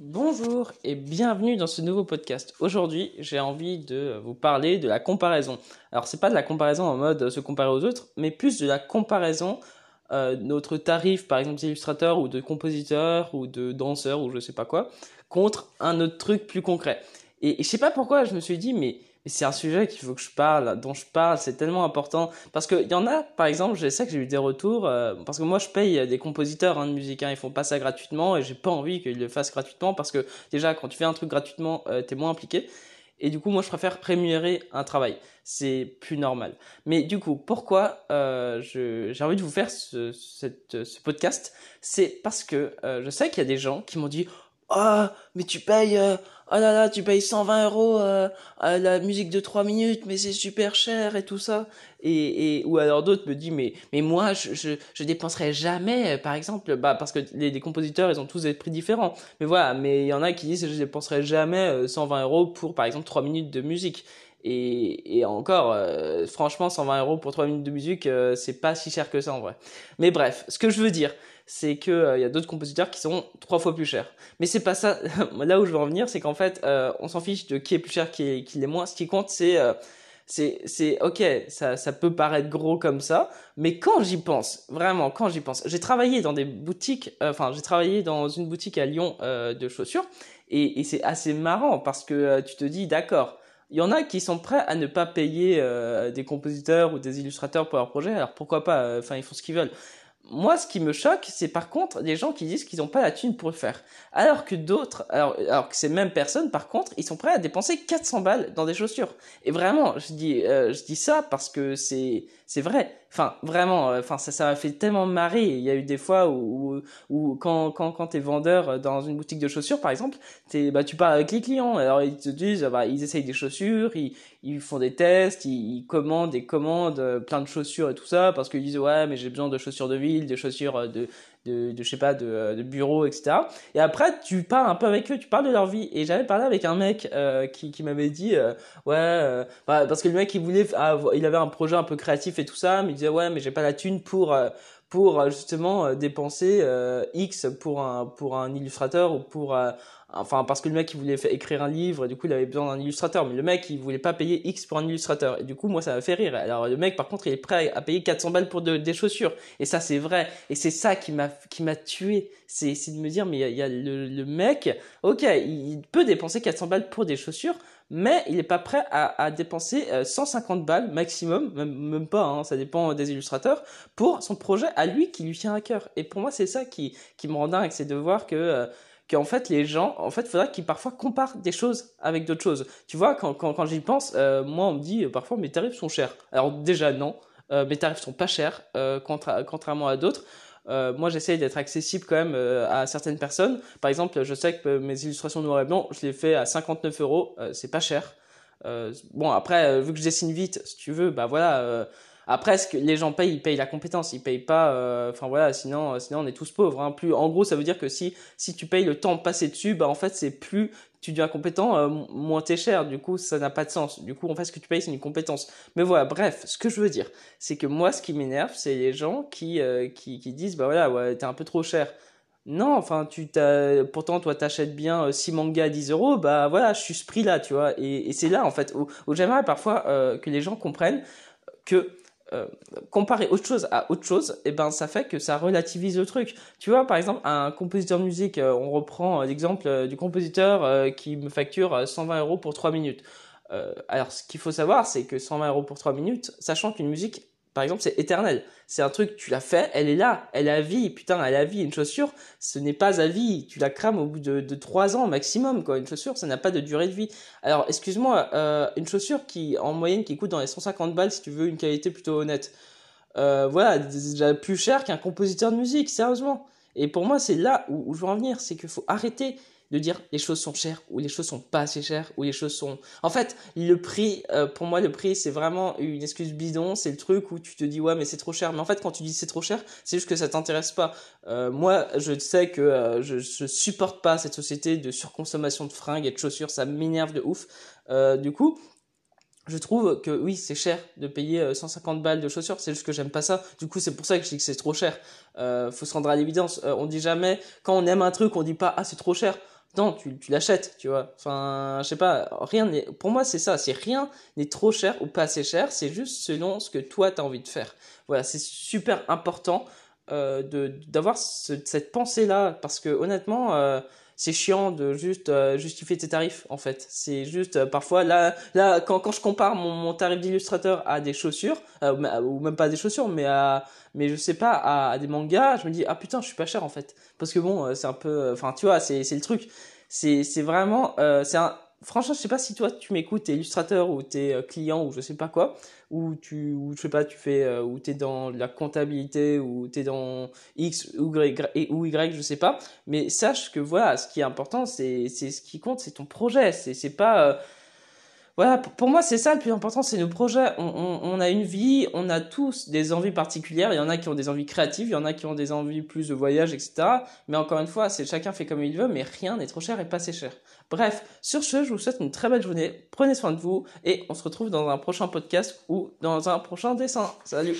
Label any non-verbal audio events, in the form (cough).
Bonjour et bienvenue dans ce nouveau podcast. Aujourd'hui, j'ai envie de vous parler de la comparaison. Alors, c'est pas de la comparaison en mode se comparer aux autres, mais plus de la comparaison euh, notre tarif, par exemple d'illustrateur ou de compositeur ou de danseur ou je sais pas quoi, contre un autre truc plus concret. Et, et je sais pas pourquoi, je me suis dit, mais et c'est un sujet qu'il faut que je parle, dont je parle, c'est tellement important. Parce qu'il y en a, par exemple, je sais que j'ai eu des retours, euh, parce que moi je paye des compositeurs hein, de musique, hein, ils font pas ça gratuitement, et j'ai pas envie qu'ils le fassent gratuitement, parce que déjà, quand tu fais un truc gratuitement, euh, t'es moins impliqué. Et du coup, moi je préfère rémunérer un travail. C'est plus normal. Mais du coup, pourquoi euh, j'ai envie de vous faire ce, cette, ce podcast? C'est parce que euh, je sais qu'il y a des gens qui m'ont dit Oh, mais tu payes, euh, oh là là, tu payes 120 euros euh, à la musique de 3 minutes, mais c'est super cher et tout ça. Et, et ou alors d'autres me disent, mais, mais moi, je, je, je dépenserai jamais, par exemple, bah, parce que les, les, compositeurs, ils ont tous des prix différents. Mais voilà, mais il y en a qui disent, je dépenserai jamais 120 euh, euros pour, par exemple, 3 minutes de musique. Et, et encore, euh, franchement, 120 euros pour 3 minutes de musique, euh, c'est pas si cher que ça en vrai. Mais bref, ce que je veux dire, c'est que il euh, y a d'autres compositeurs qui sont trois fois plus chers. Mais c'est pas ça. (laughs) Là où je veux en venir, c'est qu'en fait, euh, on s'en fiche de qui est plus cher, qui est, qui l'est moins. Ce qui compte, c'est euh, c'est c'est ok ça ça peut paraître gros comme ça mais quand j'y pense vraiment quand j'y pense j'ai travaillé dans des boutiques enfin j'ai travaillé dans une boutique à Lyon de chaussures et, et c'est assez marrant parce que tu te dis d'accord il y en a qui sont prêts à ne pas payer euh, des compositeurs ou des illustrateurs pour leur projet. Alors pourquoi pas Enfin, ils font ce qu'ils veulent moi, ce qui me choque, c'est par contre des gens qui disent qu'ils n'ont pas la thune pour le faire. Alors que d'autres, alors, alors que ces mêmes personnes, par contre, ils sont prêts à dépenser 400 balles dans des chaussures. Et vraiment, je dis, euh, je dis ça parce que c'est, c'est vrai. Enfin, vraiment, euh, enfin, ça, ça m'a fait tellement marrer. Il y a eu des fois où, où, quand, quand, quand t'es vendeur dans une boutique de chaussures, par exemple, t'es, bah, tu parles avec les clients. Alors, ils te disent, bah, ils essayent des chaussures, ils, ils font des tests, ils, ils commandent et commandent euh, plein de chaussures et tout ça parce qu'ils disent, ouais, mais j'ai besoin de chaussures de ville, de chaussures de, de, de je sais pas de, de bureau etc et après tu parles un peu avec eux tu parles de leur vie. Et j'avais parlé avec un mec euh, qui, qui m'avait dit euh, ouais euh, bah, parce que le mec il voulait ah, il avait un projet un peu créatif et tout ça mais il disait ouais mais j'ai pas la thune pour euh, pour justement dépenser X pour un pour un illustrateur ou pour enfin parce que le mec il voulait écrire un livre et du coup il avait besoin d'un illustrateur. Mais le mec il voulait pas payer X pour un illustrateur. Et du coup moi ça m'a fait rire. Alors le mec par contre il est prêt à payer 400 balles pour de, des chaussures. Et ça c'est vrai. Et c'est ça qui m'a qui m'a tué. C'est c'est de me dire mais il y a, y a le, le, mec ok il peut dépenser 400 balles pour des chaussures mais il n'est pas prêt à, dépenser 150 euh, balles maximum, même, pas, hein, ça dépend des illustrateurs, pour son projet à lui qui lui tient à cœur. Et pour moi, c'est ça qui, me rend dingue, c'est de voir que euh, qu'en fait les gens, en fait, il faudrait qu'ils parfois comparent des choses avec d'autres choses. Tu vois, quand, j'y pense, euh, moi on me dit parfois mes tarifs sont chers. Alors déjà non, mes tarifs sont pas chers, contra contrairement à d'autres. Euh, moi, j'essaye d'être accessible quand même euh, à certaines personnes. Par exemple, je sais que mes illustrations noir et blanc, je les fais à 59 euros. Euh, c'est pas cher. bon, après, vu que je dessine vite, si tu veux, bah voilà après, ce que les gens payent, ils payent la compétence, ils payent pas. Euh, enfin voilà, sinon, sinon on est tous pauvres. Hein. Plus, en gros, ça veut dire que si si tu payes le temps passé dessus, bah en fait c'est plus tu deviens compétent, euh, moins t'es cher. Du coup, ça n'a pas de sens. Du coup, en fait, ce que tu payes, c'est une compétence. Mais voilà, bref, ce que je veux dire, c'est que moi, ce qui m'énerve, c'est les gens qui, euh, qui qui disent, bah voilà, ouais, t'es un peu trop cher. Non, enfin, tu t'as, pourtant, toi, t'achètes bien 6 mangas à 10 euros, bah voilà, je suis ce prix-là, tu vois. Et, et c'est là, en fait, où, où j'aimerais parfois euh, que les gens comprennent que euh, comparer autre chose à autre chose, et eh ben ça fait que ça relativise le truc. Tu vois, par exemple, un compositeur de musique, euh, on reprend euh, l'exemple du compositeur qui me facture 120 euros pour 3 minutes. alors, ce qu'il faut savoir, c'est que 120 euros pour 3 minutes, sachant qu'une musique par exemple, c'est éternel. C'est un truc, tu l'as fait, elle est là, elle a vie, putain, elle a vie. Une chaussure, ce n'est pas à vie. Tu la crames au bout de, de 3 ans maximum, quoi. Une chaussure, ça n'a pas de durée de vie. Alors, excuse-moi, euh, une chaussure qui, en moyenne, qui coûte dans les 150 balles, si tu veux une qualité plutôt honnête. Euh, voilà, déjà plus cher qu'un compositeur de musique, sérieusement. Et pour moi, c'est là où, où je veux en venir, c'est qu'il faut arrêter de dire les choses sont chères ou les choses sont pas assez chères ou les choses sont en fait le prix euh, pour moi le prix c'est vraiment une excuse bidon. C'est le truc où tu te dis ouais mais c'est trop cher. Mais en fait quand tu dis c'est trop cher c'est juste que ça t'intéresse pas. Euh, moi je sais que euh, je, supporte pas cette société de surconsommation de fringues et de chaussures. Ça m'énerve de ouf. Du coup je trouve que oui, c'est cher de payer 150 balles de chaussures, c'est juste que j'aime pas ça. Du coup, c'est pour ça que je dis que c'est trop cher. Faut se rendre à l'évidence. On dit jamais, quand on aime un truc, on dit pas ah c'est trop cher non, tu, l'achètes, tu vois. Enfin, je sais pas, rien n'est, pour moi, c'est ça, c'est rien n'est trop cher ou pas assez cher, c'est juste selon ce que toi, tu as envie de faire. Voilà, c'est super important euh, de, d'avoir cette pensée-là, parce que honnêtement, euh, c'est chiant de juste euh, justifier tes tarifs, en fait. C'est juste, euh, parfois, là, là quand, quand je compare mon, mon tarif d'illustrateur à des chaussures, ou même pas des chaussures, mais à, mais je sais pas, à, à, des mangas, je me dis, ah putain, je suis pas cher, en fait. Parce que bon, c'est un peu, enfin, tu vois, c'est, c'est le truc c'est c'est vraiment c'est un franchement je sais pas si toi tu m'écoutes t'es illustrateur ou t'es client ou je sais pas quoi ou tu ou je sais pas tu fais euh, ou t'es dans la comptabilité ou t'es dans x ou y ou y je sais pas. Mais sache que voilà ce qui est important c'est c'est ce qui compte c'est ton projet. C'est c'est pas voilà, pour moi, c'est ça le plus important, c'est nos projets. On, a une vie, on a tous des envies particulières. Il y en a qui ont des envies créatives, il y en a qui ont des envies plus de voyage, etc. Mais encore une fois, c'est chacun fait comme il veut, mais rien n'est trop cher et pas assez cher. Bref, sur ce, je vous souhaite une très belle journée. Prenez soin de vous et on se retrouve dans un prochain podcast ou dans un prochain dessin. Salut